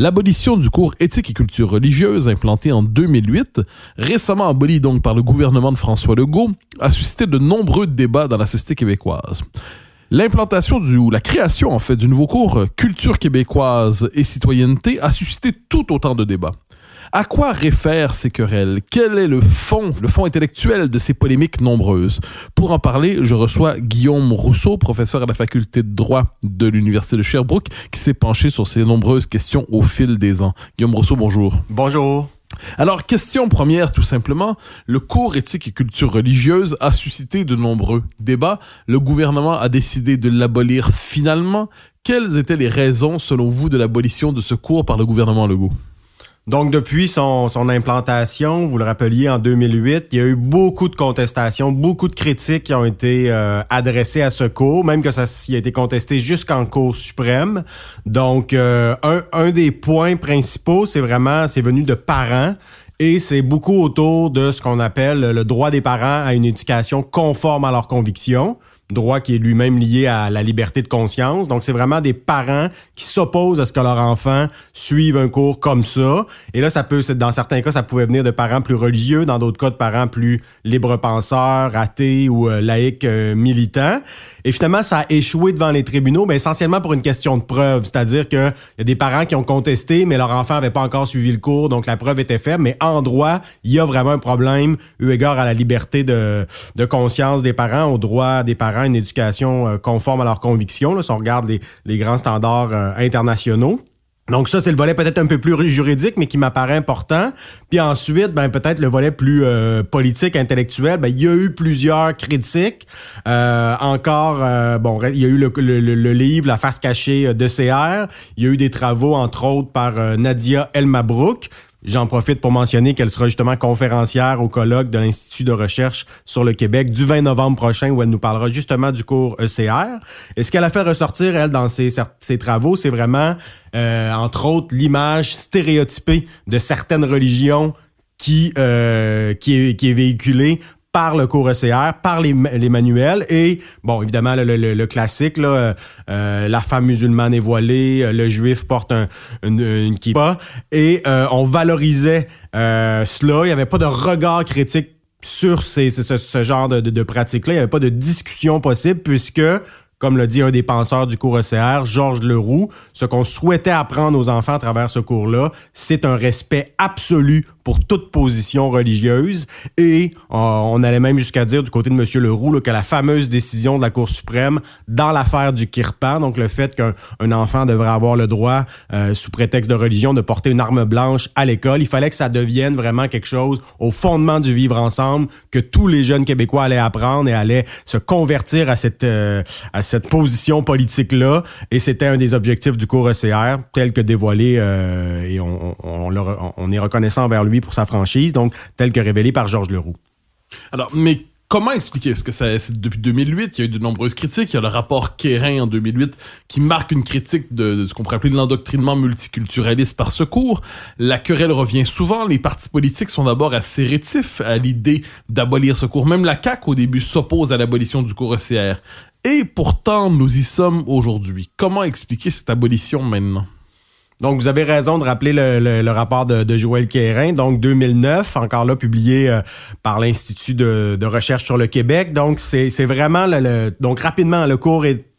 L'abolition du cours éthique et culture religieuse implanté en 2008, récemment aboli donc par le gouvernement de François Legault, a suscité de nombreux débats dans la société québécoise. L'implantation ou la création en fait du nouveau cours culture québécoise et citoyenneté a suscité tout autant de débats. À quoi réfèrent ces querelles? Quel est le fond, le fond intellectuel de ces polémiques nombreuses? Pour en parler, je reçois Guillaume Rousseau, professeur à la faculté de droit de l'Université de Sherbrooke, qui s'est penché sur ces nombreuses questions au fil des ans. Guillaume Rousseau, bonjour. Bonjour. Alors, question première, tout simplement. Le cours éthique et culture religieuse a suscité de nombreux débats. Le gouvernement a décidé de l'abolir finalement. Quelles étaient les raisons, selon vous, de l'abolition de ce cours par le gouvernement Legault? Donc, depuis son, son, implantation, vous le rappeliez, en 2008, il y a eu beaucoup de contestations, beaucoup de critiques qui ont été euh, adressées à ce cours, même que ça a été contesté jusqu'en Cour suprême. Donc, euh, un, un des points principaux, c'est vraiment, c'est venu de parents et c'est beaucoup autour de ce qu'on appelle le droit des parents à une éducation conforme à leurs convictions droit qui est lui-même lié à la liberté de conscience. Donc, c'est vraiment des parents qui s'opposent à ce que leur enfant suive un cours comme ça. Et là, ça peut, dans certains cas, ça pouvait venir de parents plus religieux, dans d'autres cas, de parents plus libre-penseurs, athées ou euh, laïcs euh, militants. Et finalement, ça a échoué devant les tribunaux, mais essentiellement pour une question de preuve. C'est-à-dire qu'il y a des parents qui ont contesté, mais leur enfant n'avait pas encore suivi le cours, donc la preuve était faible. Mais en droit, il y a vraiment un problème eu égard à la liberté de, de conscience des parents, au droit des parents une éducation euh, conforme à leurs convictions, là, si on regarde les, les grands standards euh, internationaux. Donc ça, c'est le volet peut-être un peu plus juridique, mais qui m'apparaît important. Puis ensuite, ben peut-être le volet plus euh, politique, intellectuel. Ben il y a eu plusieurs critiques. Euh, encore, bon, il y a eu le, le, livre La face cachée de CR. Il y a eu des travaux, entre autres, par Nadia Elmabrook. J'en profite pour mentionner qu'elle sera justement conférencière au colloque de l'Institut de recherche sur le Québec du 20 novembre prochain où elle nous parlera justement du cours ECR. Et ce qu'elle a fait ressortir, elle, dans ses, travaux, c'est vraiment, euh, entre autres, l'image stéréotypée de certaines religions qui, euh, qui est véhiculée par le cours ECR, par les, manuels et, bon, évidemment, le, le, le classique, là, euh, euh la femme musulmane est voilée, euh, le juif porte un, une, une kippa et euh, on valorisait cela. Il n'y avait pas de regard critique sur ces, ce, ce, genre de, de, de pratique-là. Il n'y avait pas de discussion possible puisque comme l'a dit un des penseurs du cours ECR, Georges Leroux, ce qu'on souhaitait apprendre aux enfants à travers ce cours-là, c'est un respect absolu pour toute position religieuse. Et euh, on allait même jusqu'à dire du côté de M. Leroux là, que la fameuse décision de la Cour suprême dans l'affaire du Kirpan, donc le fait qu'un enfant devrait avoir le droit, euh, sous prétexte de religion, de porter une arme blanche à l'école, il fallait que ça devienne vraiment quelque chose au fondement du vivre ensemble, que tous les jeunes Québécois allaient apprendre et allaient se convertir à cette, euh, à cette position politique-là. Et c'était un des objectifs du cours ECR, tel que dévoilé, et on, on, est reconnaissant envers lui pour sa franchise, donc tel que révélé par Georges Leroux. Alors, mais comment expliquer? Ce que c'est depuis 2008 il y a eu de nombreuses critiques. Il y a le rapport Kérin en 2008 qui marque une critique de, de ce qu'on pourrait appeler l'endoctrinement multiculturaliste par ce cours la querelle revient souvent. Les partis politiques sont d'abord assez rétifs à l'idée d'abolir ce cours. Même la CAQ au début s'oppose à l'abolition du cours ECR et pourtant nous y sommes aujourd'hui. Comment expliquer cette abolition maintenant? Donc, vous avez raison de rappeler le, le, rapport de, de, Joël Quérin, donc 2009, encore là publié euh, par l'Institut de, de, recherche sur le Québec. Donc, c'est vraiment le, donc rapidement le cours est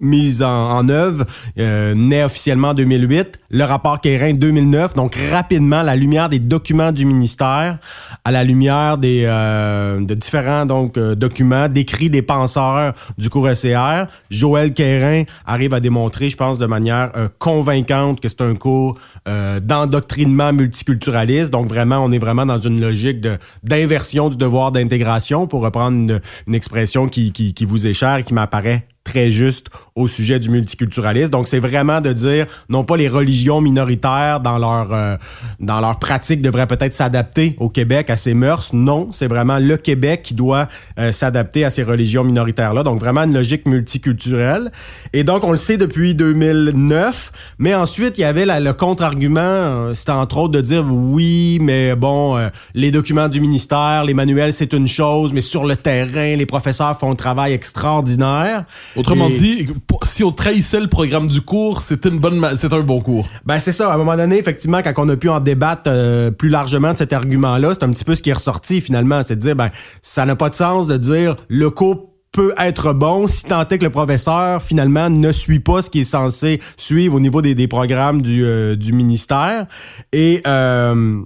mise en, en œuvre, euh, naît officiellement en 2008, le rapport Kérin 2009, donc rapidement la lumière des documents du ministère, à la lumière des euh, de différents donc euh, documents décrits des penseurs du cours ECR, Joël Kérin arrive à démontrer, je pense, de manière euh, convaincante que c'est un cours euh, d'endoctrinement multiculturaliste, donc vraiment on est vraiment dans une logique de d'inversion du devoir d'intégration, pour reprendre une, une expression qui, qui, qui vous est chère et qui m'apparaît très juste au sujet du multiculturalisme. Donc, c'est vraiment de dire, non pas les religions minoritaires dans leur euh, dans leur pratique devraient peut-être s'adapter au Québec, à ses mœurs. Non, c'est vraiment le Québec qui doit euh, s'adapter à ces religions minoritaires-là. Donc, vraiment une logique multiculturelle. Et donc, on le sait depuis 2009. Mais ensuite, il y avait le contre-argument, euh, c'était entre autres de dire, oui, mais bon, les documents du ministère, les manuels, c'est une chose, mais sur le terrain, les professeurs font un travail extraordinaire. Autrement dit, si on trahissait le programme du cours, c'était une bonne, c'est un bon cours. Ben c'est ça. À un moment donné, effectivement, quand on a pu en débattre euh, plus largement de cet argument-là, c'est un petit peu ce qui est ressorti finalement, c'est de dire, ben ça n'a pas de sens de dire le cours peut être bon si tant est que le professeur finalement ne suit pas ce qui est censé suivre au niveau des, des programmes du, euh, du ministère et euh,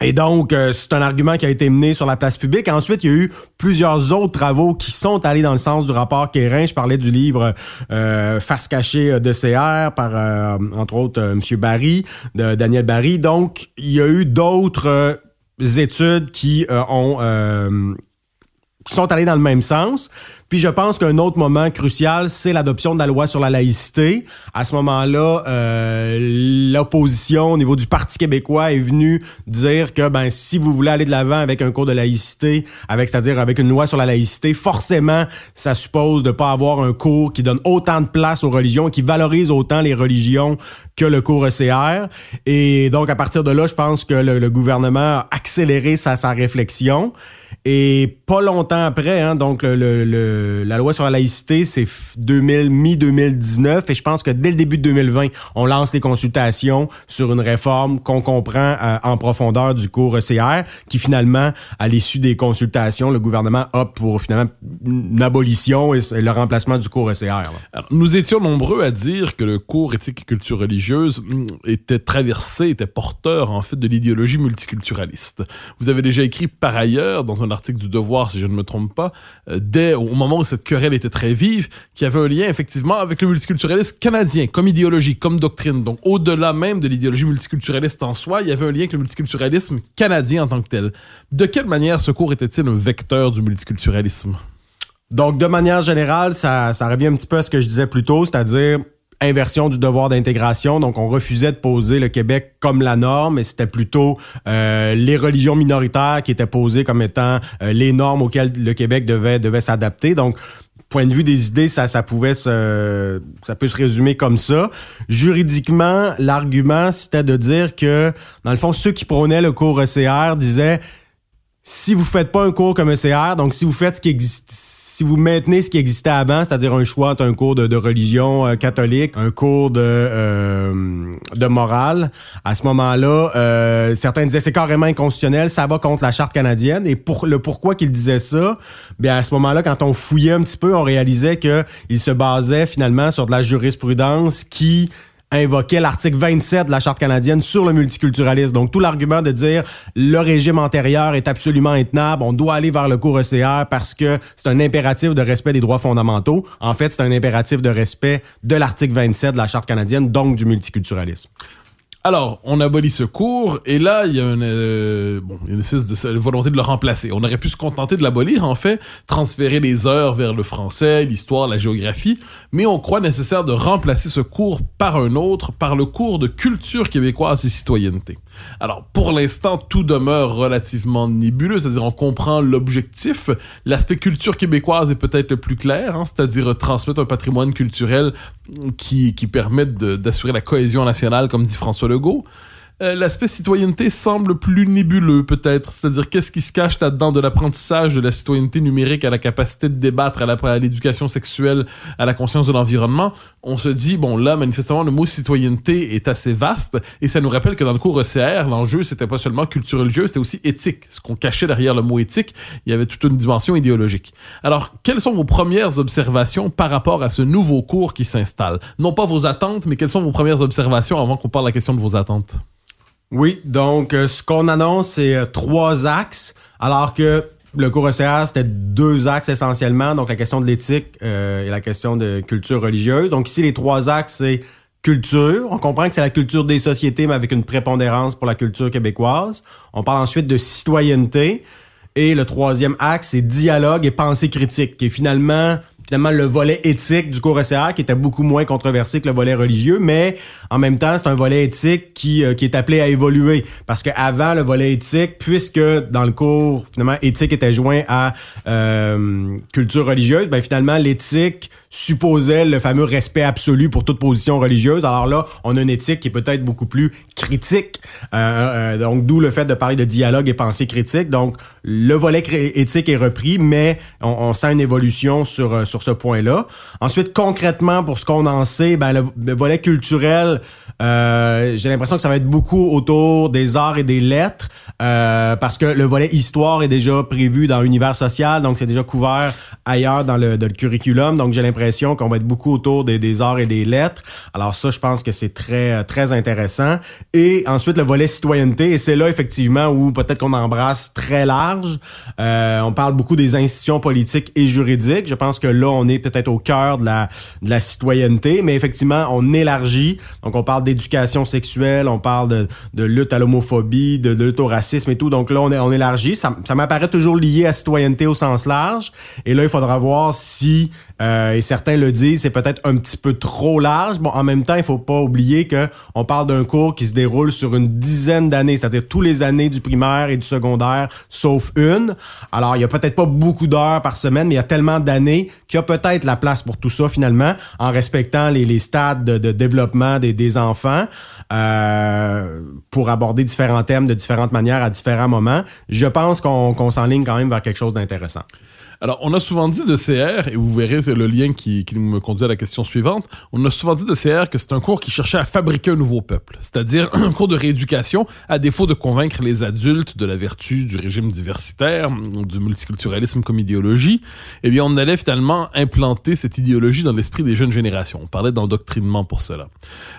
et donc, euh, c'est un argument qui a été mené sur la place publique. Ensuite, il y a eu plusieurs autres travaux qui sont allés dans le sens du rapport Kérin. Je parlais du livre euh, Face cachée de CR par, euh, entre autres, M. Barry, Daniel Barry. Donc, il y a eu d'autres études qui ont qui sont allés dans le même sens. Puis je pense qu'un autre moment crucial, c'est l'adoption de la loi sur la laïcité. À ce moment-là, euh, l'opposition au niveau du Parti québécois est venue dire que ben si vous voulez aller de l'avant avec un cours de laïcité, avec c'est-à-dire avec une loi sur la laïcité, forcément, ça suppose de pas avoir un cours qui donne autant de place aux religions, qui valorise autant les religions que le cours ECR. Et donc à partir de là, je pense que le, gouvernement a accéléré sa, sa réflexion. Et pas longtemps après, hein, donc le, la loi sur la laïcité, c'est mi-2019. Et je pense que dès le début de 2020, on lance les consultations sur une réforme qu'on comprend euh, en profondeur du cours ECR, qui finalement, à l'issue des consultations, le gouvernement opte pour finalement une abolition et, le remplacement du cours ECR. Alors, nous étions nombreux à dire que le cours éthique et culture religieuse mm, était traversé, était porteur en fait de l'idéologie multiculturaliste. Vous avez déjà écrit par ailleurs dans un article du Devoir, si je ne me trompe pas, euh, dès au moment où cette querelle était très vive, qu'il y avait un lien effectivement avec le multiculturalisme canadien, comme idéologie, comme doctrine. Donc au-delà même de l'idéologie multiculturaliste en soi, il y avait un lien avec le multiculturalisme canadien en tant que tel. De quelle manière ce cours était-il un vecteur du multiculturalisme? Donc, de manière générale, ça, ça revient un petit peu à ce que je disais plus tôt, c'est-à-dire inversion du devoir d'intégration. Donc, on refusait de poser le Québec comme la norme, et c'était plutôt euh, les religions minoritaires qui étaient posées comme étant euh, les normes auxquelles le Québec devait devait s'adapter. Donc, point de vue des idées, ça, ça pouvait se, ça peut se résumer comme ça. Juridiquement, l'argument, c'était de dire que, dans le fond, ceux qui prônaient le cours ECR disaient, si vous faites pas un cours comme ECR, donc si vous faites ce qui existe, si vous maintenez ce qui existait avant, c'est-à-dire un choix entre un cours de, religion euh, catholique, un cours de euh, de morale, à ce moment-là, euh, certains disaient c'est carrément inconstitutionnel, ça va contre la charte canadienne. Et pour le pourquoi qu'ils disaient ça, bien à ce moment-là, quand on fouillait un petit peu, on réalisait que il se basait finalement sur de la jurisprudence qui invoquait l'article 27 de la Charte canadienne sur le multiculturalisme. Donc, tout l'argument de dire le régime antérieur est absolument intenable, on doit aller vers le cours ECR parce que c'est un impératif de respect des droits fondamentaux. En fait, c'est un impératif de respect de l'article 27 de la Charte canadienne, donc du multiculturalisme. Alors, on abolit ce cours, et là, il y a une, euh, bon, une espèce de volonté de le remplacer. On aurait pu se contenter de l'abolir, en fait, transférer les heures vers le français, l'histoire, la géographie, mais on croit nécessaire de remplacer ce cours par un autre, par le cours de culture québécoise et citoyenneté. Alors, pour l'instant, tout demeure relativement nébuleux, c'est-à-dire on comprend l'objectif. L'aspect culture québécoise est peut-être le plus clair, hein, c'est-à-dire transmettre un patrimoine culturel qui, qui permette d'assurer la cohésion nationale, comme dit François Legault. Euh, l'aspect citoyenneté semble plus nébuleux peut-être, c'est-à-dire qu'est-ce qui se cache là-dedans de l'apprentissage de la citoyenneté numérique à la capacité de débattre, à l'éducation sexuelle, à la conscience de l'environnement? On se dit, bon là, manifestement, le mot citoyenneté est assez vaste et ça nous rappelle que dans le cours ECR, l'enjeu, c'était pas seulement culture religieuse, c'était aussi éthique. Ce qu'on cachait derrière le mot éthique, il y avait toute une dimension idéologique. Alors, quelles sont vos premières observations par rapport à ce nouveau cours qui s'installe? Non pas vos attentes, mais quelles sont vos premières observations avant qu'on parle de la question de vos attentes? Oui, donc euh, ce qu'on annonce, c'est euh, trois axes, alors que le cours ECR, c'était deux axes essentiellement, donc la question de l'éthique euh, et la question de culture religieuse. Donc ici, les trois axes, c'est culture. On comprend que c'est la culture des sociétés, mais avec une prépondérance pour la culture québécoise. On parle ensuite de citoyenneté. Et le troisième axe, c'est dialogue et pensée critique, qui est finalement finalement le volet éthique du cours ECR qui était beaucoup moins controversé que le volet religieux, mais en même temps, c'est un volet éthique qui, euh, qui est appelé à évoluer. Parce que avant le volet éthique, puisque dans le cours, finalement, éthique était joint à euh, culture religieuse, ben finalement, l'éthique supposait le fameux respect absolu pour toute position religieuse. Alors là, on a une éthique qui est peut-être beaucoup plus critique. Euh, euh donc, d'où le fait de parler de dialogue et pensée critique. Donc, le volet éthique est repris, mais on, sent une évolution sur, euh, sur ce point-là. Ensuite, concrètement, pour ce qu'on en sait, ben, le, volet culturel, euh, j'ai l'impression que ça va être beaucoup autour des arts et des lettres. Euh, parce que le volet histoire est déjà prévu dans l'univers social, donc c'est déjà couvert ailleurs dans le, dans le curriculum. Donc j'ai l'impression qu'on va être beaucoup autour des, des, arts et des lettres. Alors ça, je pense que c'est très très intéressant. Et ensuite le volet citoyenneté, et c'est là effectivement où peut-être qu'on embrasse très large. Euh, on parle beaucoup des institutions politiques et juridiques. Je pense que là on est peut-être au cœur de la de la citoyenneté, mais effectivement on élargit. Donc on parle d'éducation sexuelle, on parle de, de lutte à l'homophobie, de, de lutte au racisme et tout. Donc là, on, on élargit. Ça, ça m'apparaît toujours lié à citoyenneté au sens large. Et là, il faudra voir si, euh, et certains le disent, c'est peut-être un petit peu trop large. Bon, en même temps, il faut pas oublier que on parle d'un cours qui se déroule sur une dizaine d'années, c'est-à-dire tous les années du primaire et du secondaire, sauf une. Alors, il y a peut-être pas beaucoup d'heures par semaine, mais il y a tellement d'années qu'il y a peut-être la place pour tout ça finalement, en respectant les, stades de, développement des, des enfants. Euh, pour aborder différents thèmes de différentes manières à différents moments. Je pense qu'on s'enligne quand même vers quelque chose d'intéressant. Alors, on a souvent dit de CR, et vous verrez c'est le lien qui, qui me conduit à la question suivante, on a souvent dit de CR que c'est un cours qui cherchait à fabriquer un nouveau peuple, c'est-à-dire un cours de rééducation, à défaut de convaincre les adultes de la vertu du régime diversitaire, du multiculturalisme comme idéologie, eh bien, on allait finalement implanter cette idéologie dans l'esprit des jeunes générations. On parlait d'endoctrinement pour cela.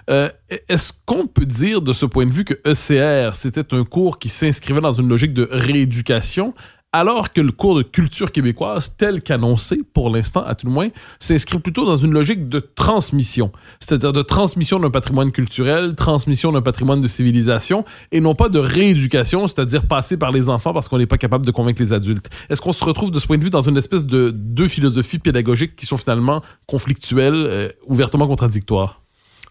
Euh, Est-ce qu'on peut dire de ce point de vue que ECR, c'était un cours qui s'inscrivait dans une logique de rééducation alors que le cours de culture québécoise, tel qu'annoncé pour l'instant, à tout le moins, s'inscrit plutôt dans une logique de transmission, c'est-à-dire de transmission d'un patrimoine culturel, transmission d'un patrimoine de civilisation, et non pas de rééducation, c'est-à-dire passer par les enfants parce qu'on n'est pas capable de convaincre les adultes. Est-ce qu'on se retrouve de ce point de vue dans une espèce de deux philosophies pédagogiques qui sont finalement conflictuelles, euh, ouvertement contradictoires?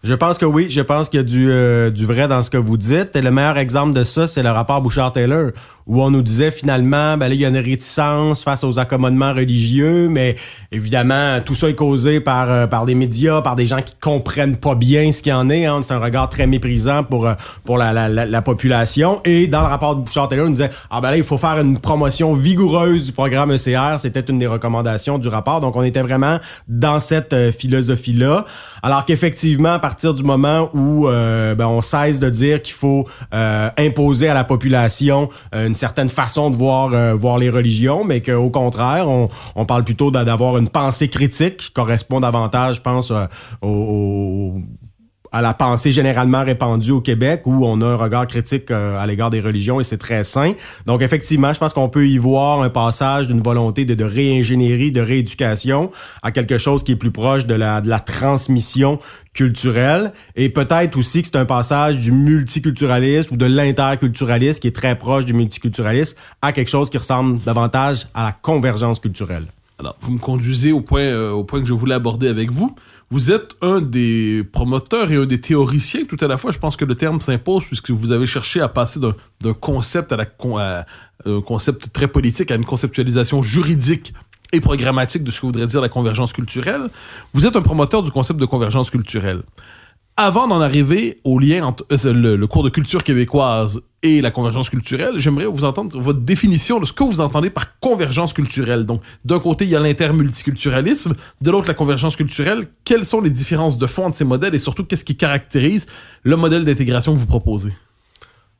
Je pense que oui, je pense qu'il y a du, euh, du vrai dans ce que vous dites. Et le meilleur exemple de ça, c'est le rapport Bouchard-Taylor, où on nous disait finalement, ben là, il y a une réticence face aux accommodements religieux, mais évidemment, tout ça est causé par, euh, par des médias, par des gens qui comprennent pas bien ce qu'il y en est. Hein. C'est un regard très méprisant pour, euh, pour la, la, la, population. Et dans le rapport de Bouchard-Taylor, on nous disait, ah ben là, il faut faire une promotion vigoureuse du programme ECR. C'était une des recommandations du rapport. Donc, on était vraiment dans cette euh, philosophie-là. Alors qu'effectivement, à partir du moment où ben, on cesse de dire qu'il faut imposer à la population une certaine façon de voir euh, les religions, mais qu'au contraire, on, parle plutôt d'avoir une pensée critique qui correspond davantage, je pense, euh, au, à la pensée généralement répandue au Québec où on a un regard critique euh, à l'égard des religions et c'est très sain. Donc effectivement, je pense qu'on peut y voir un passage d'une volonté de, réingénierie, de rééducation à quelque chose qui est plus proche de la, de la transmission culturelle et peut-être aussi que c'est un passage du multiculturalisme ou de l'interculturalisme qui est très proche du multiculturalisme à quelque chose qui ressemble davantage à la convergence culturelle. Alors, vous me conduisez au point, euh, au point que je voulais aborder avec vous. Vous êtes un des promoteurs et un des théoriciens tout à la fois. Je pense que le terme s'impose puisque vous avez cherché à passer d'un concept à, un concept très politique à une conceptualisation juridique et programmatique de ce que voudrait dire la convergence culturelle. Vous êtes un promoteur du concept de convergence culturelle. Avant d'en arriver au lien entre euh, le, cours de culture québécoise et la convergence culturelle, j'aimerais vous entendre votre définition de ce que vous entendez par convergence culturelle. Donc, d'un côté, il y a l'intermulticulturalisme, de l'autre, la convergence culturelle. Quelles sont les différences de fond de ces modèles et surtout, qu'est-ce qui caractérise le modèle d'intégration que vous proposez?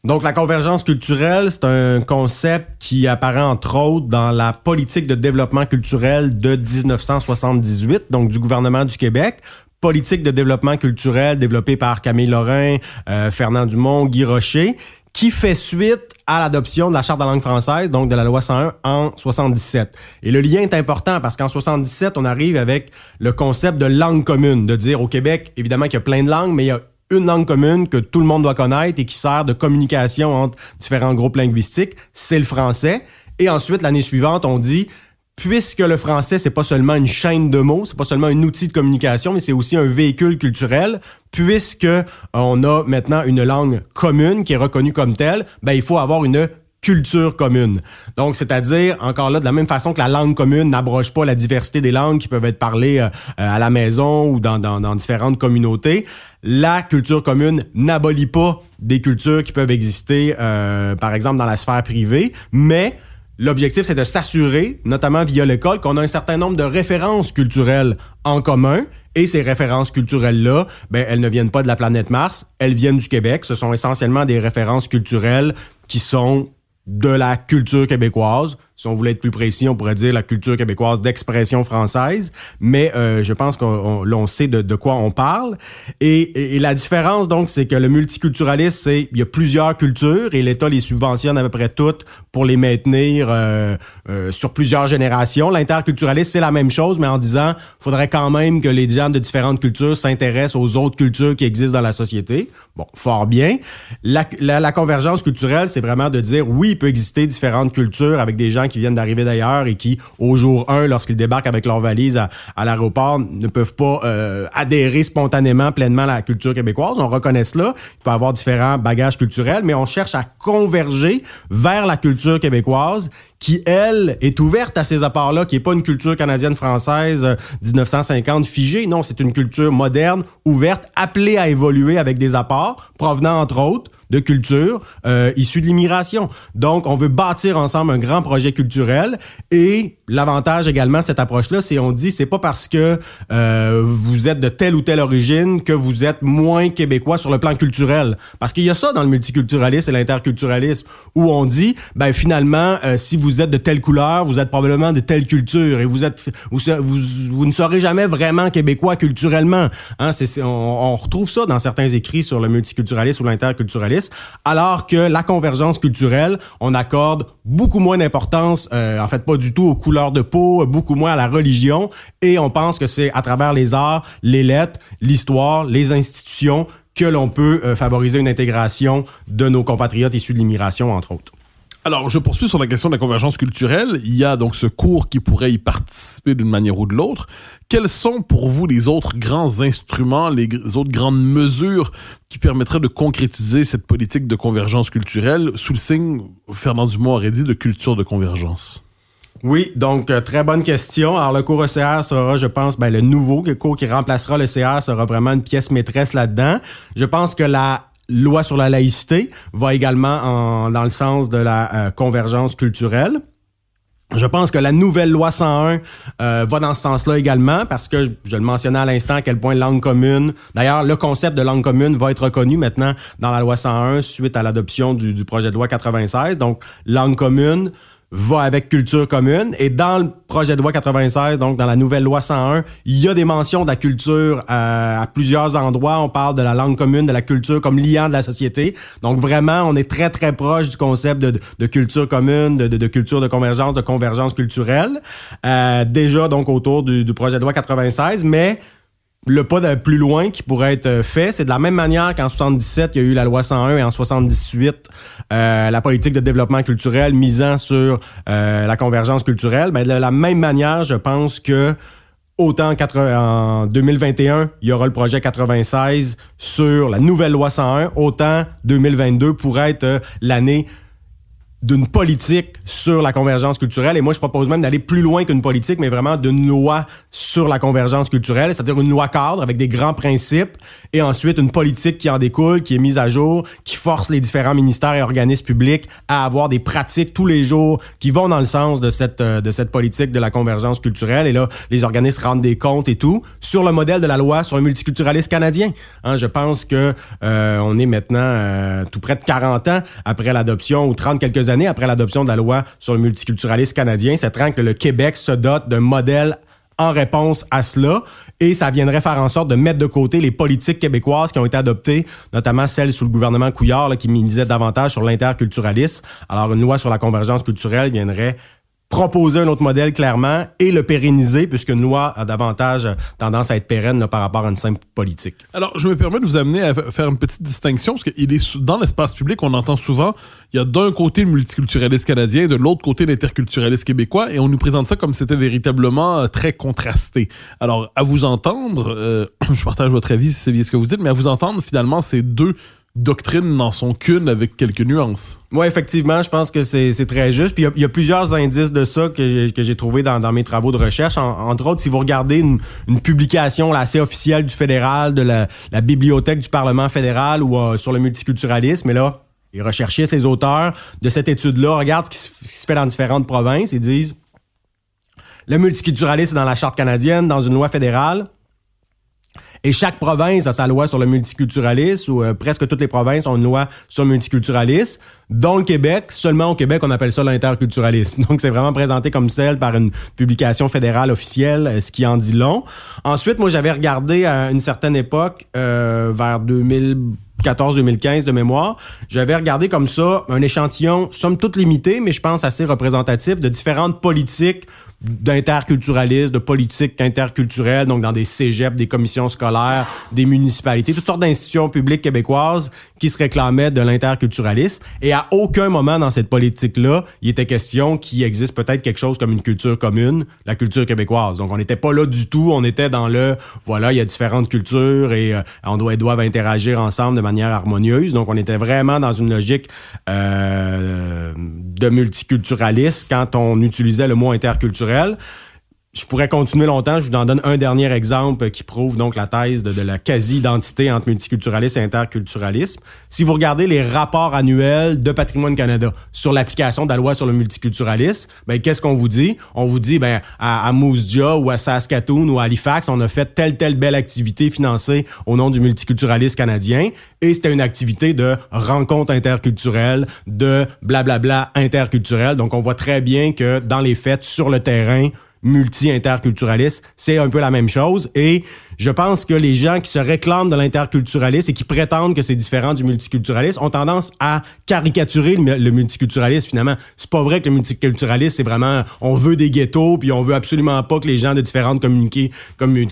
Donc, la convergence culturelle, c'est un concept qui apparaît entre autres dans la politique de développement culturel de 1978, donc du gouvernement du Québec, politique de développement culturel développée par Camille Lorrain, euh, Fernand Dumont, Guy Rocher, qui fait suite à l'adoption de la Charte de la langue française, donc de la loi 101 en 77. Et le lien est important parce qu'en 77, on arrive avec le concept de langue commune, de dire au Québec, évidemment qu'il y a plein de langues, mais il y a une langue commune que tout le monde doit connaître et qui sert de communication entre différents groupes linguistiques, c'est le français. Et ensuite, l'année suivante, on dit puisque le français c'est pas seulement une chaîne de mots, c'est pas seulement un outil de communication, mais c'est aussi un véhicule culturel. Puisque on a maintenant une langue commune qui est reconnue comme telle, ben il faut avoir une culture commune. Donc, c'est-à-dire, encore là, de la même façon que la langue commune n'abroge pas la diversité des langues qui peuvent être parlées euh, à la maison ou dans, différentes communautés, la culture commune n'abolit pas des cultures qui peuvent exister, euh, par exemple, dans la sphère privée, mais L'objectif, c'est de s'assurer, notamment via l'école, qu'on a un certain nombre de références culturelles en commun. Et ces références culturelles-là, ben, elles ne viennent pas de la planète Mars, elles viennent du Québec. Ce sont essentiellement des références culturelles qui sont de la culture québécoise. Si on voulait être plus précis, on pourrait dire la culture québécoise d'expression française, mais euh, je pense qu'on sait de, de, quoi on parle. Et, et, la différence, donc, c'est que le multiculturalisme, c'est il y a plusieurs cultures et l'État les subventionne à peu près toutes pour les maintenir euh, euh, sur plusieurs générations. L'interculturalisme, c'est la même chose, mais en disant, faudrait quand même que les gens de différentes cultures s'intéressent aux autres cultures qui existent dans la société. Bon, fort bien. La, la, la convergence culturelle, c'est vraiment de dire, oui, il peut exister différentes cultures avec des gens qui viennent d'arriver d'ailleurs et qui, au jour 1, lorsqu'ils débarquent avec leur valise à, l'aéroport, ne peuvent pas euh, adhérer spontanément pleinement à la culture québécoise. On reconnaît cela. Il peut y avoir différents bagages culturels, mais on cherche à converger vers la culture québécoise qui, elle, est ouverte à ces apports-là, qui est pas une culture canadienne-française 1950 euh, figée. Non, c'est une culture moderne, ouverte, appelée à évoluer avec des apports provenant, entre autres, de culture euh, issue de l'immigration. Donc, on veut bâtir ensemble un grand projet culturel et l'avantage également de cette approche-là, c'est on dit c'est pas parce que euh, vous êtes de telle ou telle origine que vous êtes moins québécois sur le plan culturel. Parce qu'il y a ça dans le multiculturalisme et l'interculturalisme où on dit ben finalement euh, si vous êtes de telle couleur, vous êtes probablement de telle culture et vous êtes vous, vous, vous ne serez jamais vraiment québécois culturellement. Hein, c'est, on, on retrouve ça dans certains écrits sur le multiculturalisme ou l'interculturalisme, alors que la convergence culturelle, on accorde beaucoup moins d'importance, euh, en fait pas du tout aux couleurs de peau, beaucoup moins à la religion, et on pense que c'est à travers les arts, les lettres, l'histoire, les institutions que l'on peut euh, favoriser une intégration de nos compatriotes issus de l'immigration, entre autres. Alors, je poursuis sur la question de la convergence culturelle. Il y a donc ce cours qui pourrait y participer d'une manière ou de l'autre. Quels sont pour vous les autres grands instruments, les autres grandes mesures qui permettraient de concrétiser cette politique de convergence culturelle sous le signe, Fernand Dumont aurait dit, de culture de convergence? Oui, donc euh, très bonne question. Alors le cours ECR sera, je pense, ben, le nouveau cours qui remplacera le CR sera vraiment une pièce maîtresse là-dedans. Je pense que la loi sur la laïcité va également en, dans le sens de la euh, convergence culturelle. Je pense que la nouvelle loi 101 euh, va dans ce sens-là également parce que je, le mentionnais à l'instant à quel point langue commune. D'ailleurs, le concept de langue commune va être reconnu maintenant dans la loi 101 suite à l'adoption du, du projet de loi 96. Donc, langue commune, va avec culture commune. Et dans le projet de loi 96, donc dans la nouvelle loi 101, il y a des mentions de la culture euh, à plusieurs endroits. On parle de la langue commune, de la culture comme liant de la société. Donc vraiment, on est très très proche du concept de, de culture commune, de, de, de, culture de convergence, de convergence culturelle. Euh, déjà donc autour du, du projet de loi 96, mais le pas de plus loin qui pourrait être euh, fait, c'est de la même manière qu'en 77, il y a eu la loi 101 et en 78, euh, la politique de développement culturel misant sur euh, la convergence culturelle. Mais de la même manière, je pense que autant en 2021, il y aura le projet 96 sur la nouvelle loi 101, autant 2022 pourrait être l'année d'une politique sur la convergence culturelle. Et moi, je propose même d'aller plus loin qu'une politique, mais vraiment d'une loi sur la convergence culturelle, c'est-à-dire une loi cadre avec des grands principes et ensuite une politique qui en découle, qui est mise à jour, qui force les différents ministères et organismes publics à avoir des pratiques tous les jours qui vont dans le sens de cette, euh, de cette politique de la convergence culturelle. Et là, les organismes rendent des comptes et tout sur le modèle de la loi sur le multiculturalisme canadien. Hein, je pense que euh, on est maintenant euh, tout près de 40 ans après l'adoption ou 30 quelques années après l'adoption de la loi sur le multiculturalisme canadien. C'est que le Québec se dote d'un modèle en réponse à cela. Et ça viendrait faire en sorte de mettre de côté les politiques québécoises qui ont été adoptées, notamment celles sous le gouvernement Couillard, qui misaient davantage sur l'interculturalisme. Alors, une loi sur la convergence culturelle viendrait proposer un autre modèle clairement et le pérenniser puisqu'une loi a davantage tendance à être pérenne par rapport à une simple politique. Alors, je me permets de vous amener à faire une petite distinction parce qu'il est dans l'espace public, on entend souvent, il y a d'un côté le multiculturalisme canadien, de l'autre côté l'interculturalisme québécois et on nous présente ça comme c'était véritablement euh, très contrasté. Alors, à vous entendre, euh, je partage votre avis si c'est bien ce que vous dites, mais à vous entendre, finalement, ces deux doctrines n'en sont qu'une avec quelques nuances. Oui, effectivement, je pense que c'est très juste. Puis il y, a plusieurs indices de ça que j'ai trouvé dans, dans, mes travaux de recherche. entre autres, si vous regardez une, publication assez officielle du fédéral, de la, la bibliothèque du Parlement fédéral ou euh, sur le multiculturalisme, et là, les recherchistes, les auteurs de cette étude-là regardent ce qui, se fait dans différentes provinces et disent le multiculturalisme est dans la charte canadienne, dans une loi fédérale. Et chaque province a sa loi sur le multiculturalisme, ou euh, presque toutes les provinces ont une loi sur le multiculturalisme. Dont le Québec, seulement au Québec, on appelle ça l'interculturalisme. Donc, c'est vraiment présenté comme celle par une publication fédérale officielle, euh, ce qui en dit long. Ensuite, moi, j'avais regardé à une certaine époque, euh, vers 2014-2015 de mémoire, j'avais regardé comme ça un échantillon, somme toute limité, mais je pense assez représentatif, de différentes politiques d'interculturalisme, de politique interculturelle, donc dans des cégeps, des commissions scolaires, des municipalités, toutes sortes d'institutions publiques québécoises qui se réclamaient de l'interculturalisme. Et à aucun moment dans cette politique-là, il était question qu'il existe peut-être quelque chose comme une culture commune, la culture québécoise. Donc on n'était pas là du tout, on était dans le, voilà, il y a différentes cultures et euh, on doit, doivent interagir ensemble de manière harmonieuse. Donc on était vraiment dans une logique euh, de multiculturalisme quand on utilisait le mot interculturel Montréal. Je pourrais continuer longtemps. Je vous en donne un dernier exemple qui prouve donc la thèse de, la quasi-identité entre multiculturalisme et interculturalisme. Si vous regardez les rapports annuels de Patrimoine Canada sur l'application de la loi sur le multiculturalisme, ben qu'est-ce qu'on vous dit? On vous dit ben à, à Moose Jaw ou à Saskatoon ou à Halifax, on a fait telle telle belle activité financée au nom du multiculturalisme canadien et c'était une activité de rencontre interculturelle, de blablabla interculturel. Donc on voit très bien que dans les faits sur le terrain multi-interculturaliste, c'est un peu la même chose. Et je pense que les gens qui se réclament de l'interculturalisme et qui prétendent que c'est différent du multiculturalisme ont tendance à caricaturer le, multiculturalisme. Finalement, c'est pas vrai que le multiculturalisme c'est vraiment on veut des ghettos puis on veut absolument pas que les gens de différentes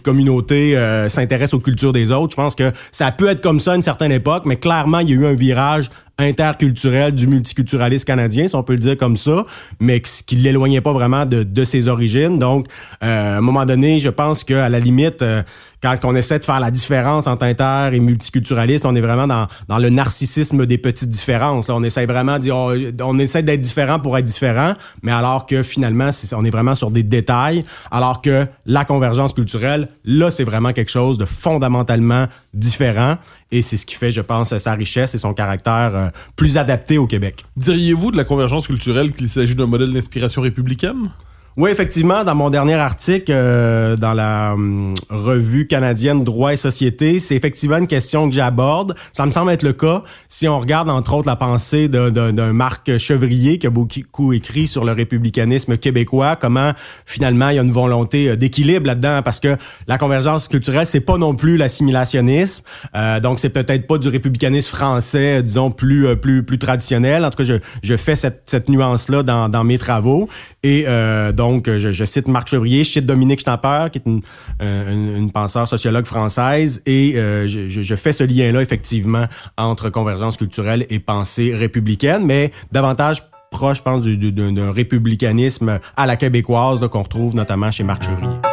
communautés, euh, s'intéressent aux cultures des autres. Je pense que ça peut être comme ça à une certaine époque, mais clairement il y a eu un virage interculturel du multiculturalisme canadien, si on peut le dire comme ça, mais qui l'éloignait pas vraiment de, de, ses origines. Donc, euh, à un moment donné, je pense qu'à la limite, euh, quand on essaie de faire la différence entre inter et multiculturaliste, on est vraiment dans, le narcissisme des petites différences. On essaie vraiment de oh, on d'être différent pour être différent, mais alors que finalement, on est vraiment sur des détails, alors que la convergence culturelle, là, c'est vraiment quelque chose de fondamentalement différent. Et c'est ce qui fait, je pense, sa richesse et son caractère euh, plus adapté au Québec. Diriez-vous de la convergence culturelle qu'il s'agit d'un modèle d'inspiration républicaine? Oui, effectivement, dans mon dernier article euh, dans la hum, revue canadienne Droit et Société, c'est effectivement une question que j'aborde. Ça me semble être le cas si on regarde entre autres la pensée d'un Marc Chevrier qui a beaucoup écrit sur le républicanisme québécois, comment finalement il y a une volonté euh, d'équilibre là-dedans parce que la convergence culturelle c'est pas non plus l'assimilationnisme, euh, donc c'est peut-être pas du républicanisme français, disons plus euh, plus plus traditionnel. En tout cas, je, je fais cette, cette nuance là dans, dans mes travaux et donc donc, euh, je, cite Marc Chevrier, je cite Dominique Schnapper, qui est une, euh, une, penseur sociologue française, et euh, je, fais ce lien-là, effectivement, entre convergence culturelle et pensée républicaine, mais davantage proche, je pense, d'un républicanisme à la québécoise qu'on retrouve notamment chez Marc Chevrier.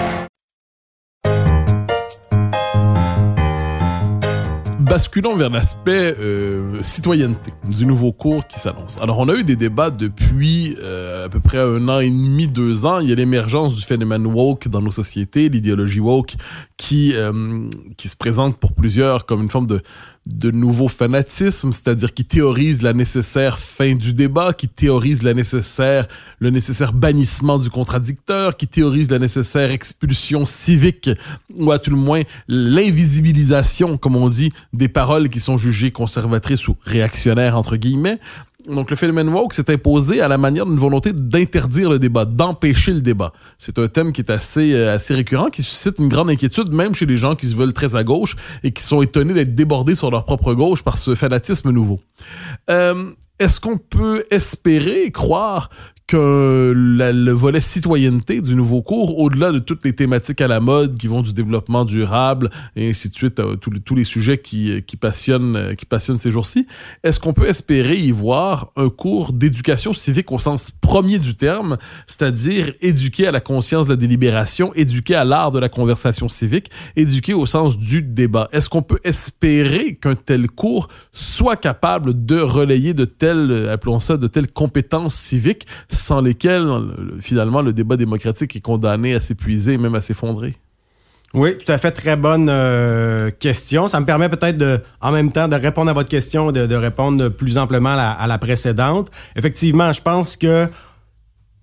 Basculons vers l'aspect euh, citoyenneté du nouveau cours qui s'annonce. Alors, on a eu des débats depuis euh, à peu près un an et demi, deux ans. Il y a l'émergence du phénomène woke dans nos sociétés, l'idéologie woke qui euh, qui se présente pour plusieurs comme une forme de de nouveau fanatisme, c'est-à-dire qui théorise la nécessaire fin du débat, qui théorise la nécessaire, le nécessaire bannissement du contradicteur, qui théorise la nécessaire expulsion civique, ou à tout le moins l'invisibilisation, comme on dit, des paroles qui sont jugées conservatrices ou réactionnaires, entre guillemets. Donc le phénomène woke s'est imposé à la manière d'une volonté d'interdire le débat, d'empêcher le débat. C'est un thème qui est assez euh, assez récurrent, qui suscite une grande inquiétude même chez les gens qui se veulent très à gauche et qui sont étonnés d'être débordés sur leur propre gauche par ce fanatisme nouveau. Euh, est-ce qu'on peut espérer croire que le volet citoyenneté du nouveau cours, au-delà de toutes les thématiques à la mode qui vont du développement durable et ainsi de suite, euh, tous, les, tous les sujets qui, qui passionnent, euh, qui passionnent ces jours-ci, est-ce qu'on peut espérer y voir un cours d'éducation civique au sens premier du terme, c'est-à-dire éduquer à la conscience de la délibération, éduquer à l'art de la conversation civique, éduquer au sens du débat? Est-ce qu'on peut espérer qu'un tel cours soit capable de relayer de telles, appelons ça, de telles compétences civiques sans lesquels, finalement, le débat démocratique est condamné à s'épuiser et même à s'effondrer. Oui, tout à fait, très bonne euh, question. Ça me permet peut-être en même temps, de répondre à votre question, de, de répondre plus amplement à la, précédente. Effectivement, je pense que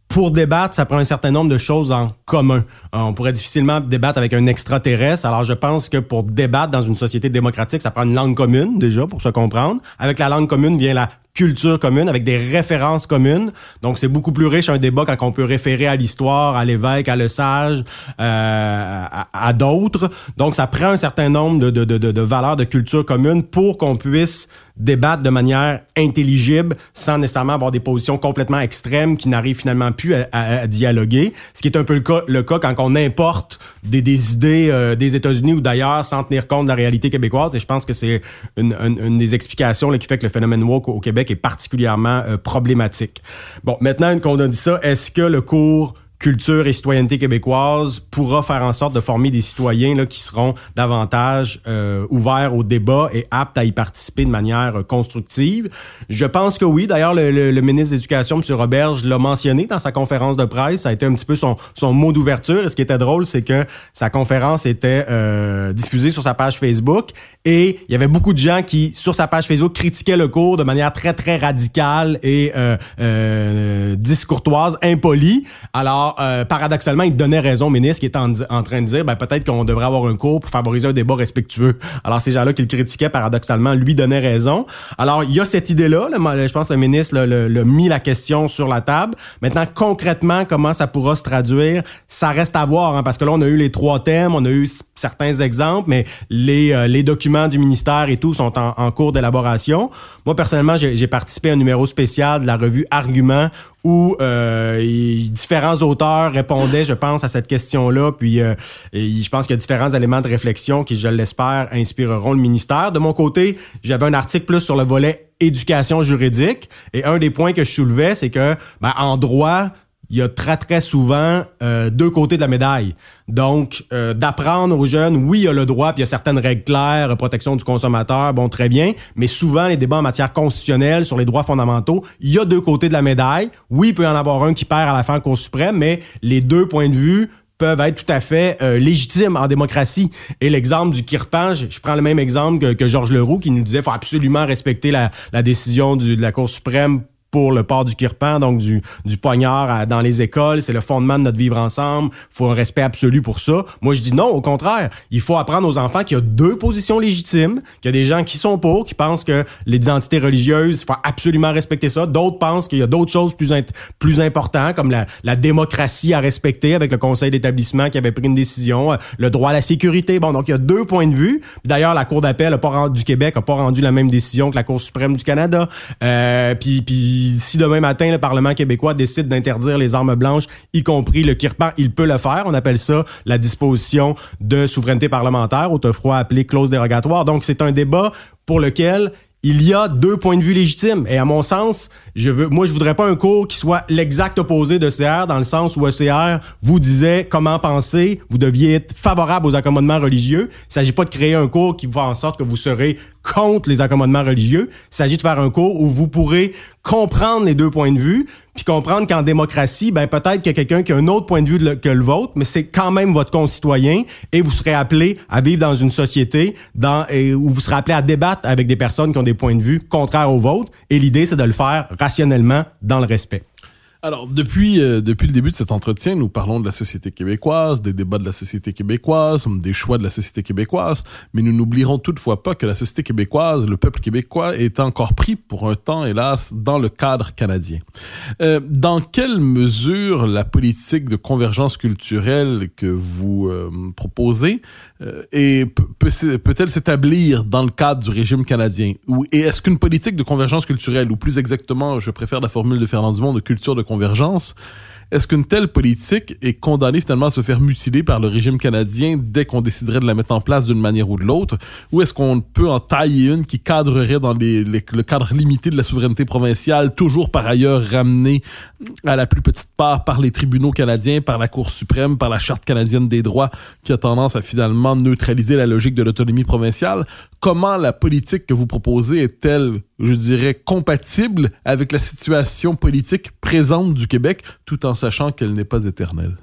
pour débattre, ça prend un certain nombre de choses en commun. Euh, on pourrait difficilement débattre avec un extraterrestre. Alors, je pense que pour débattre dans une société démocratique, ça prend une langue commune, déjà, pour se comprendre. Avec la langue commune vient la culture commune, avec des références communes. Donc, c'est beaucoup plus riche un débat quand on peut référer à l'histoire, à l'évêque, à le sage, euh, à, d'autres. Donc, ça prend un certain nombre de, de, valeurs de culture commune pour qu'on puisse débattre de manière intelligible sans nécessairement avoir des positions complètement extrêmes qui n'arrivent finalement plus à, dialoguer. Ce qui est un peu le cas, le cas quand on importe des, des idées euh, des États-Unis ou d'ailleurs sans tenir compte de la réalité québécoise. Et je pense que c'est une, une, des explications là, qui fait que le phénomène woke au Québec est particulièrement euh, problématique. Bon, maintenant qu'on a dit ça, est-ce que le cours culture et citoyenneté québécoise pourra faire en sorte de former des citoyens là, qui seront davantage euh, ouverts au débat et aptes à y participer de manière euh, constructive. Je pense que oui. D'ailleurs, le, le, ministre de l'Éducation, M. Roberge, l'a mentionné dans sa conférence de presse. Ça a été un petit peu son, son mot d'ouverture. Et ce qui était drôle, c'est que sa conférence était euh, diffusée sur sa page Facebook et il y avait beaucoup de gens qui, sur sa page Facebook, critiquaient le cours de manière très, très radicale et euh, euh, discourtoise, impolie. Alors, euh, paradoxalement, il donnait raison au ministre qui était en, train de dire ben, peut-être qu'on devrait avoir un cours pour favoriser un débat respectueux. Alors, ces gens-là qui le critiquaient, paradoxalement, lui donnaient raison. Alors, il y a cette idée-là. Je pense que le ministre l'a mis la question sur la table. Maintenant, concrètement, comment ça pourra se traduire, ça reste à voir, hein, parce que là, on a eu les trois thèmes, on a eu certains exemples, mais les, euh, les documents du ministère et tout sont en, en cours d'élaboration. Moi, personnellement, j'ai participé à un numéro spécial de la revue Argument où euh, différents auteurs répondaient, je pense, à cette question-là. Puis, euh, je pense qu'il y a différents éléments de réflexion qui, je l'espère, inspireront le ministère. De mon côté, j'avais un article plus sur le volet éducation juridique. Et un des points que je soulevais, c'est que ben, en droit, il y a très très souvent euh, deux côtés de la médaille. Donc, euh, d'apprendre aux jeunes, oui, il y a le droit, puis il y a certaines règles claires, protection du consommateur, bon, très bien, mais souvent, les débats en matière constitutionnelle sur les droits fondamentaux, il y a deux côtés de la médaille. Oui, il peut y en avoir un qui perd à la fin en Cour suprême, mais les deux points de vue peuvent être tout à fait euh, légitimes en démocratie. Et l'exemple du Kirpan, je, prends le même exemple que, que Georges Leroux qui nous disait faut absolument respecter la, la décision du, de la Cour suprême pour le port du kirpan, donc du, du poignard dans les écoles. C'est le fondement de notre vivre ensemble. Il faut un respect absolu pour ça. Moi, je dis non, au contraire. Il faut apprendre aux enfants qu'il y a deux positions légitimes, qu'il y a des gens qui sont pour, qui pensent que l'identité religieuse, il faut absolument respecter ça. D'autres pensent qu'il y a d'autres choses plus, plus importantes, comme la, la, démocratie à respecter avec le conseil d'établissement qui avait pris une décision, euh, le droit à la sécurité. Bon, donc il y a deux points de vue. D'ailleurs, la Cour d'appel du Québec n'a pas rendu la même décision que la Cour suprême du Canada. Euh, puis, puis si demain matin le Parlement québécois décide d'interdire les armes blanches, y compris le kirpan, il peut le faire. On appelle ça la disposition de souveraineté parlementaire, autrefois appelée clause dérogatoire. Donc c'est un débat pour lequel il y a deux points de vue légitimes. Et à mon sens, je veux, moi, je voudrais pas un cours qui soit l'exact opposé de CR, dans le sens où ECR vous disait comment penser, vous deviez être favorable aux accommodements religieux. Il s'agit pas de créer un cours qui va en sorte que vous serez contre les accommodements religieux. Il s'agit de faire un cours où vous pourrez comprendre les deux points de vue, puis comprendre qu'en démocratie, ben peut-être qu'il y a quelqu'un qui a un autre point de vue que le vôtre, mais c'est quand même votre concitoyen et vous serez appelé à vivre dans une société dans, où vous serez appelé à débattre avec des personnes qui ont des points de vue contraires aux vôtres. Et l'idée, c'est de le faire rationnellement dans le respect. Alors, depuis, euh, depuis le début de cet entretien, nous parlons de la société québécoise, des débats de la société québécoise, des choix de la société québécoise, mais nous n'oublierons toutefois pas que la société québécoise, le peuple québécois, est encore pris pour un temps, hélas, dans le cadre canadien. Euh, dans quelle mesure la politique de convergence culturelle que vous euh, proposez peut-elle s'établir dans le cadre du régime canadien? Et est-ce qu'une politique de convergence culturelle, ou plus exactement, je préfère la formule de Fernand Dumont, de culture de convergence, est-ce qu'une telle politique est condamnée finalement à se faire mutiler par le régime canadien dès qu'on déciderait de la mettre en place d'une manière ou de l'autre? Ou est-ce qu'on peut en tailler une qui cadrerait dans le cadre limité de la souveraineté provinciale, toujours par ailleurs ramenée à la plus petite part par les tribunaux canadiens, par la Cour suprême, par la Charte canadienne des droits, qui a tendance à finalement neutraliser la logique de l'autonomie provinciale? Comment la politique que vous proposez est-elle, je dirais, compatible avec la situation politique présente du Québec, tout en sachant qu'elle n'est pas éternelle?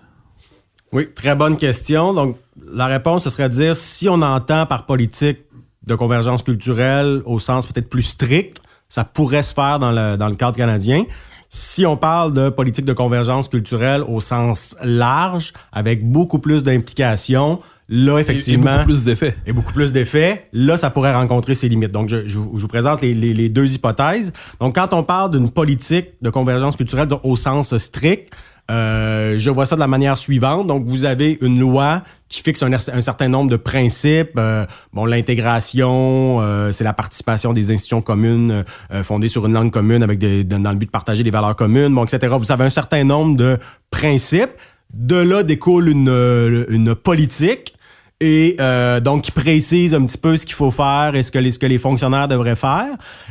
Oui, très bonne question. Donc, la réponse, ce serait de dire si on entend par politique de convergence culturelle au sens peut-être plus strict, ça pourrait se faire dans le, dans le cadre canadien. Si on parle de politique de convergence culturelle au sens large, avec beaucoup plus d'implication, là, effectivement. Et, beaucoup plus d'effets. Et beaucoup plus d'effets. Là, ça pourrait rencontrer ses limites. Donc, je, je, vous présente les, les, les, deux hypothèses. Donc, quand on parle d'une politique de convergence culturelle au sens strict, euh, je vois ça de la manière suivante. Donc, vous avez une loi qui fixe un, un certain nombre de principes. Euh, bon, l'intégration, euh, c'est la participation des institutions communes euh, fondées sur une langue commune avec des, dans le but de partager des valeurs communes, bon, etc. Vous avez un certain nombre de principes. De là découle une, une politique et euh, donc qui précise un petit peu ce qu'il faut faire et ce que les, ce que les fonctionnaires devraient faire.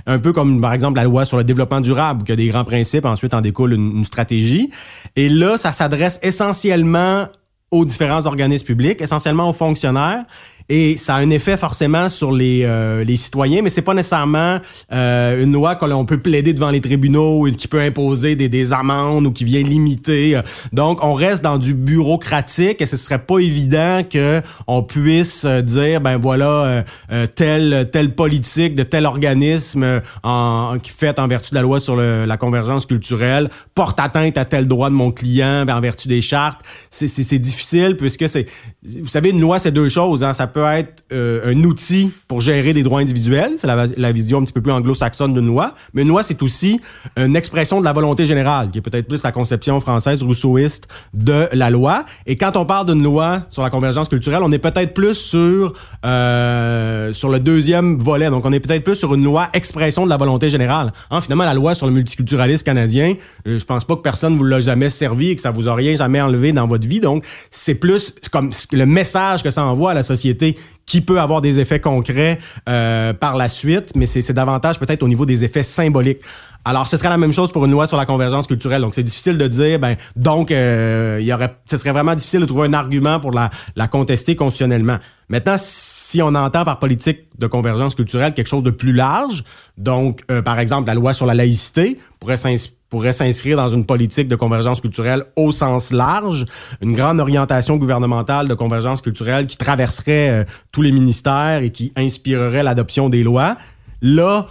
Un peu comme par exemple la loi sur le développement durable, qui a des grands principes, ensuite en découle une, une stratégie. Et là, ça s'adresse essentiellement aux différents organismes publics, essentiellement aux fonctionnaires, et ça a un effet forcément sur les, euh, les citoyens, mais c'est pas nécessairement euh, une loi que l'on peut plaider devant les tribunaux, qui peut imposer des, des amendes ou qui vient limiter. Donc, on reste dans du bureaucratique et ce serait pas évident que on puisse euh, dire, ben voilà, euh, telle telle politique de tel organisme en, qui fait en vertu de la loi sur le, la convergence culturelle porte atteinte à tel droit de mon client ben, en vertu des chartes. C'est difficile puisque c'est, vous savez, une loi c'est deux choses. Hein, peut être euh, un outil pour gérer des droits individuels. C'est la, vision un petit peu plus anglo-saxonne d'une loi. Mais une loi, c'est aussi une expression de la volonté générale, qui est peut-être plus la conception française rousseauiste de la loi. Et quand on parle d'une loi sur la convergence culturelle, on est peut-être plus sur euh, sur le deuxième volet. Donc, on est peut-être plus sur une loi expression de la volonté générale. Hein, finalement, la loi sur le multiculturalisme canadien, euh, je pense pas que personne vous l'a jamais servi et que ça vous a rien jamais enlevé dans votre vie. Donc, c'est plus comme le message que ça envoie à la société qui peut avoir des effets concrets euh, par la suite, mais c'est davantage peut-être au niveau des effets symboliques. Alors, ce serait la même chose pour une loi sur la convergence culturelle. Donc, c'est difficile de dire, ben, donc, euh, il y aurait, ce serait vraiment difficile de trouver un argument pour la, la contester constitutionnellement. Maintenant, si on entend par politique de convergence culturelle quelque chose de plus large, donc, euh, par exemple, la loi sur la laïcité pourrait s'inscrire dans une politique de convergence culturelle au sens large, une grande orientation gouvernementale de convergence culturelle qui traverserait euh, tous les ministères et qui inspirerait l'adoption des lois. Là,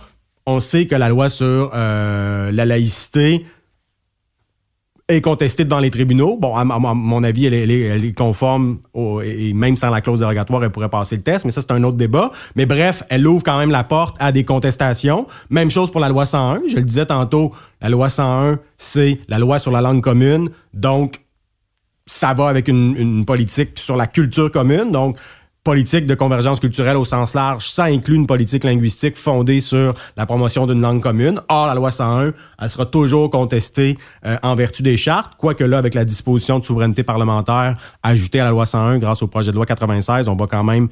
on sait que la loi sur euh, la laïcité est contestée devant les tribunaux. Bon, à, mon avis, elle, est conforme et même sans la clause dérogatoire, elle pourrait passer le test, mais ça, c'est un autre débat. Mais bref, elle ouvre quand même la porte à des contestations. Même chose pour la loi 101. Je le disais tantôt, la loi 101, c'est la loi sur la langue commune. Donc, ça va avec une, une politique sur la culture commune. Donc, politique de convergence culturelle au sens large, ça inclut une politique linguistique fondée sur la promotion d'une langue commune. Or, la loi 101, elle sera toujours contestée euh, en vertu des chartes, quoique là, avec la disposition de souveraineté parlementaire ajoutée à la loi 101 grâce au projet de loi 96, on va quand même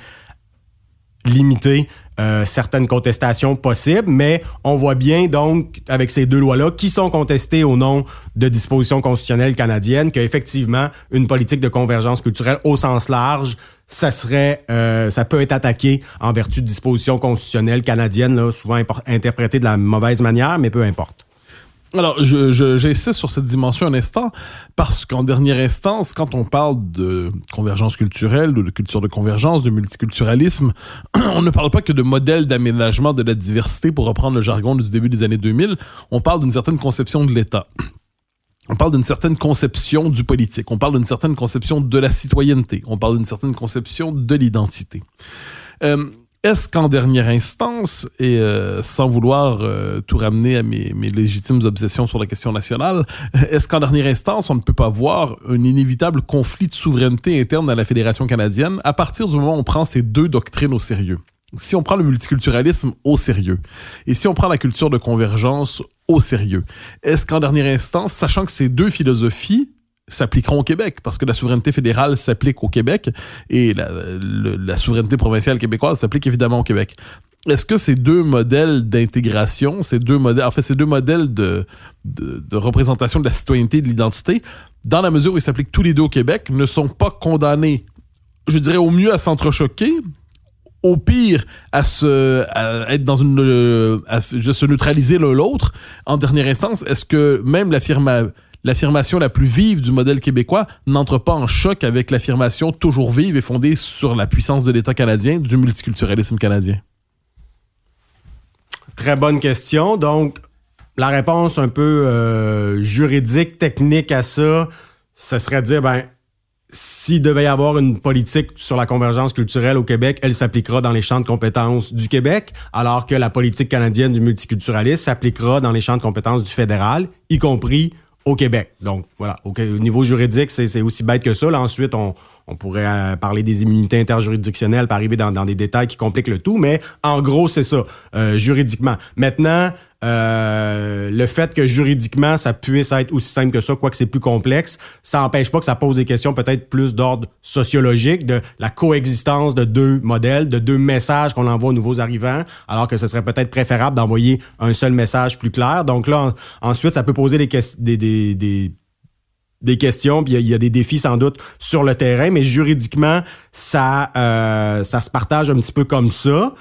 limiter euh, certaines contestations possibles, mais on voit bien donc avec ces deux lois-là qui sont contestées au nom de dispositions constitutionnelles canadiennes qu'effectivement une politique de convergence culturelle au sens large, ça serait, euh, ça peut être attaqué en vertu de dispositions constitutionnelles canadiennes, souvent interprétées de la mauvaise manière, mais peu importe. Alors, j'insiste sur cette dimension un instant, parce qu'en dernière instance, quand on parle de convergence culturelle, ou de culture de convergence, de multiculturalisme, on ne parle pas que de modèle d'aménagement de la diversité, pour reprendre le jargon du début des années 2000, on parle d'une certaine conception de l'État. On parle d'une certaine conception du politique, on parle d'une certaine conception de la citoyenneté, on parle d'une certaine conception de l'identité. Euh, est-ce qu'en dernière instance, et euh, sans vouloir euh, tout ramener à mes, mes, légitimes obsessions sur la question nationale, est-ce qu'en dernière instance, on ne peut pas voir un inévitable conflit de souveraineté interne à la Fédération canadienne à partir du moment où on prend ces deux doctrines au sérieux? Si on prend le multiculturalisme au sérieux, et si on prend la culture de convergence au sérieux, est-ce qu'en dernière instance, sachant que ces deux philosophies s'appliqueront au Québec, parce que la souveraineté fédérale s'applique au Québec et la, souveraineté provinciale québécoise s'applique évidemment au Québec. Est-ce que ces deux modèles d'intégration, ces deux modèles, en fait, ces deux modèles de, de, de représentation de la citoyenneté et de l'identité, dans la mesure où ils s'appliquent tous les deux au Québec, ne sont pas condamnés, je dirais au mieux à s'entrechoquer, au pire à se être dans une à se neutraliser l'un l'autre en dernière instance est-ce que même l'affirmation l'affirmation la plus vive du modèle québécois n'entre pas en choc avec l'affirmation toujours vive et fondée sur la puissance de l'État canadien du multiculturalisme canadien? Très bonne question. Donc, la réponse un peu euh, juridique, technique à ça, ce serait de dire, ben, s'il devait y avoir une politique sur la convergence culturelle au Québec, elle s'appliquera dans les champs de compétences du Québec, alors que la politique canadienne du multiculturalisme s'appliquera dans les champs de compétences du fédéral, y compris au Québec. Donc, voilà, au, niveau juridique, c'est aussi bête que ça. Ensuite, on, pourrait euh, parler des immunités interjuridictionnelles, pour arriver dans, dans, des détails qui compliquent le tout, mais en gros, c'est ça, euh, juridiquement. Maintenant, euh, le fait que juridiquement ça puisse être aussi simple que ça, quoique c'est plus complexe, ça n'empêche pas que ça pose des questions peut-être plus d'ordre sociologique, de la coexistence de deux modèles, de deux messages qu'on envoie aux nouveaux arrivants, alors que ce serait peut-être préférable d'envoyer un seul message plus clair. Donc là, ensuite, ça peut poser des, des, des, des questions, puis il y, a des défis sans doute sur le terrain, mais juridiquement, ça, euh, ça se partage un petit peu comme ça.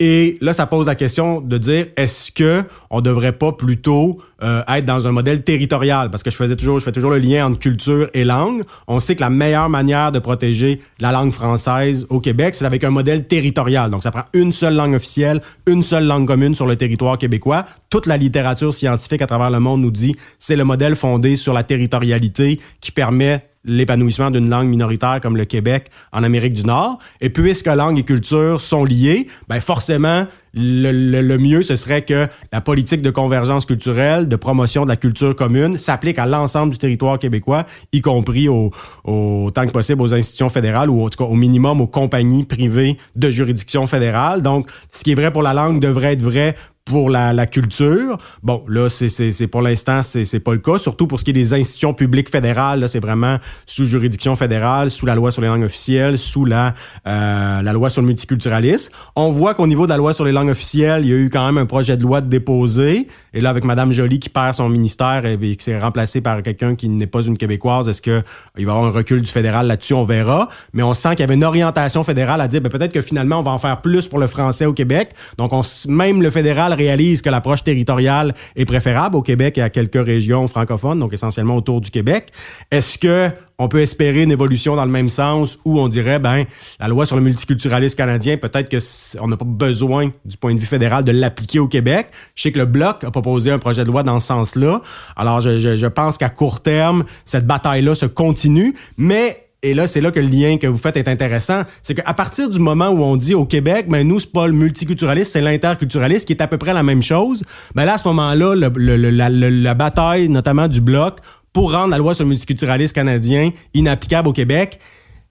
Et là, ça pose la question de dire est-ce que on devrait pas plutôt euh, être dans un modèle territorial? Parce que je faisais toujours, je fais toujours le lien entre culture et langue. On sait que la meilleure manière de protéger la langue française au Québec, c'est avec un modèle territorial. Donc, ça prend une seule langue officielle, une seule langue commune sur le territoire québécois. Toute la littérature scientifique à travers le monde nous dit c'est le modèle fondé sur la territorialité qui permet l'épanouissement d'une langue minoritaire comme le Québec en Amérique du Nord. Et puisque langue et culture sont liées, ben forcément, le, mieux, ce serait que la politique de convergence culturelle, de promotion de la culture commune, s'applique à l'ensemble du territoire québécois, y compris au, autant que possible aux institutions fédérales ou en tout cas au minimum aux compagnies privées de juridiction fédérale. Donc, ce qui est vrai pour la langue devrait être vrai pour la, la, culture. Bon, là, c'est pour l'instant, c'est pas le cas. Surtout pour ce qui est des institutions publiques fédérales, là, c'est vraiment sous juridiction fédérale, sous la loi sur les langues officielles, sous la, euh, la loi sur le multiculturalisme. On voit qu'au niveau de la loi sur les langues officielles, il y a eu quand même un projet de loi déposé. Et là, avec Madame Joly qui perd son ministère et, qui s'est remplacé par quelqu'un qui n'est pas une Québécoise, est-ce que il va y avoir un recul du fédéral là-dessus? On verra. Mais on sent qu'il y avait une orientation fédérale à dire, ben, peut-être que finalement, on va en faire plus pour le français au Québec. Donc, on, même le fédéral réalise que l'approche territoriale est préférable au Québec et à quelques régions francophones, donc essentiellement autour du Québec. Est-ce que on peut espérer une évolution dans le même sens où on dirait, ben, la loi sur le multiculturalisme canadien, peut-être que on n'a pas besoin, du point de vue fédéral, de l'appliquer au Québec? Je sais que le Bloc a proposé un projet de loi dans ce sens-là. Alors, je pense qu'à court terme, cette bataille-là se continue, mais et là, c'est là que le lien que vous faites est intéressant. C'est qu'à partir du moment où on dit au Québec, ben nous, c'est pas le multiculturalisme, c'est l'interculturalisme, qui est à peu près la même chose, ben à ce moment-là, la, bataille, notamment du Bloc, pour rendre la loi sur le multiculturalisme canadien inapplicable au Québec,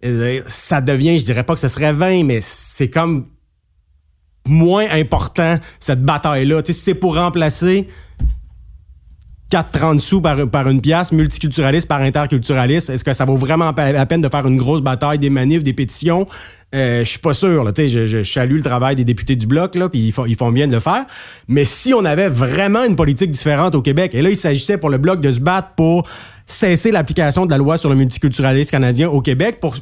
euh, ça devient, je dirais pas que ce serait vain, mais c'est comme moins important, cette bataille-là. Tu sais, c'est pour remplacer 4,30 sous par, une pièce, multiculturaliste par interculturaliste, est-ce que ça vaut vraiment la peine de faire une grosse bataille, des manifs, des pétitions? Euh, je suis pas sûr. Là, je, je, je salue le travail des députés du bloc, là, puis ils ils font bien de le faire. Mais si on avait vraiment une politique différente au Québec, et là, il s'agissait pour le bloc de se battre pour cesser l'application de la loi sur le multiculturalisme canadien au Québec pour,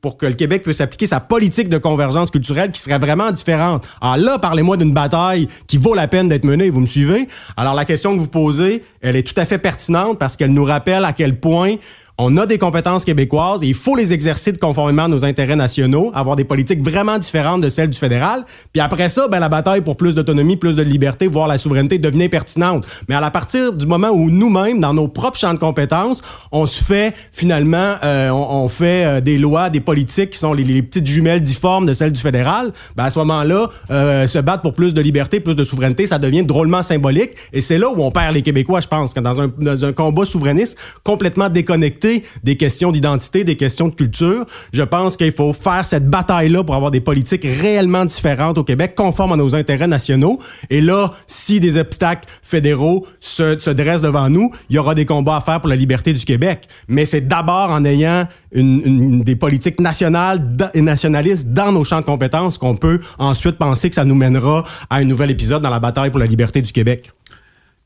pour que le Québec puisse appliquer sa politique de convergence culturelle qui serait vraiment différente. Alors là, parlez-moi d'une bataille qui vaut la peine d'être menée, vous me suivez? Alors la question que vous posez, elle est tout à fait pertinente parce qu'elle nous rappelle à quel point on a des compétences québécoises et il faut les exercer de conformément à nos intérêts nationaux, avoir des politiques vraiment différentes de celles du fédéral. Puis après ça, ben la bataille pour plus d'autonomie, plus de liberté, voire la souveraineté devenait pertinente. Mais à la partir du moment où nous-mêmes, dans nos propres champs de compétences, on se fait finalement, euh, on, fait euh, des lois, des politiques qui sont les, petites jumelles difformes de celles du fédéral, ben à ce moment-là, euh, se battre pour plus de liberté, plus de souveraineté, ça devient drôlement symbolique. Et c'est là où on perd les Québécois, je pense, quand dans un, dans un combat souverainiste complètement déconnecté des questions d'identité, des questions de culture. Je pense qu'il faut faire cette bataille-là pour avoir des politiques réellement différentes au Québec, conformes à nos intérêts nationaux. Et là, si des obstacles fédéraux se, se dressent devant nous, il y aura des combats à faire pour la liberté du Québec. Mais c'est d'abord en ayant des politiques nationales et nationalistes dans nos champs de compétences qu'on peut ensuite penser que ça nous mènera à un nouvel épisode dans la bataille pour la liberté du Québec.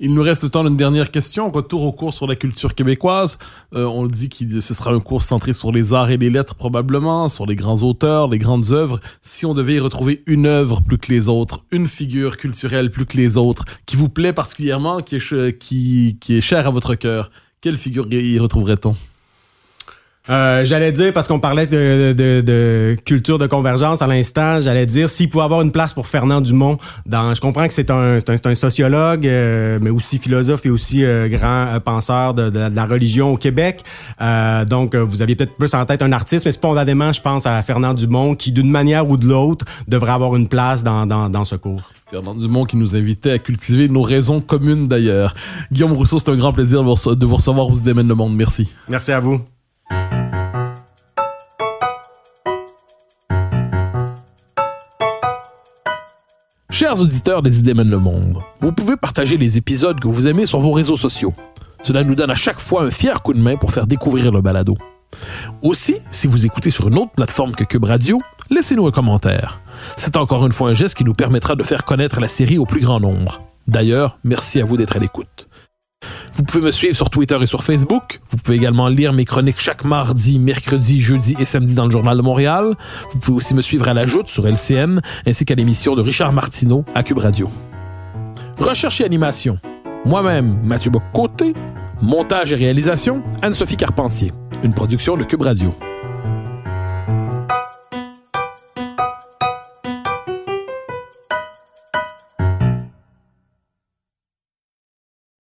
Il nous reste le temps d'une dernière question. Retour au cours sur la culture québécoise. Euh, on dit que ce sera un cours centré sur les arts et les lettres probablement, sur les grands auteurs, les grandes œuvres. Si on devait y retrouver une œuvre plus que les autres, une figure culturelle plus que les autres, qui vous plaît particulièrement, qui est, qui, qui est chère à votre cœur, quelle figure y retrouverait-on? Euh, j'allais dire, parce qu'on parlait de, de, de, culture de convergence à l'instant, j'allais dire s'il pouvait avoir une place pour Fernand Dumont. Dans, je comprends que c'est un, un, un, sociologue, euh, mais aussi philosophe et aussi euh, grand penseur de, de, la religion au Québec. donc, vous aviez peut-être plus en tête un artiste, mais spontanément, je pense à Fernand Dumont, qui d'une manière ou de l'autre devrait avoir une place dans, dans, dans ce cours. Fernand Dumont qui nous invitait à cultiver nos raisons communes d'ailleurs. Guillaume Rousseau, c'est un grand plaisir de vous recevoir vous Démène le Monde. Merci. Merci à vous. Chers auditeurs des Idées mènent le monde, vous pouvez partager les épisodes que vous aimez sur vos réseaux sociaux. Cela nous donne à chaque fois un fier coup de main pour faire découvrir le balado. Aussi, si vous écoutez sur une autre plateforme que Cube Radio, laissez-nous un commentaire. C'est encore une fois un geste qui nous permettra de faire connaître la série au plus grand nombre. D'ailleurs, merci à vous d'être à l'écoute. Vous pouvez me suivre sur Twitter et sur Facebook. Vous pouvez également lire mes chroniques chaque mardi, mercredi, jeudi et samedi dans le Journal de Montréal. Vous pouvez aussi me suivre à la Joute sur LCN, ainsi qu'à l'émission de Richard Martineau à Cube Radio. Recherche et animation. Moi-même, Mathieu Bocoté. Montage et réalisation, Anne-Sophie Carpentier. Une production de Cube Radio.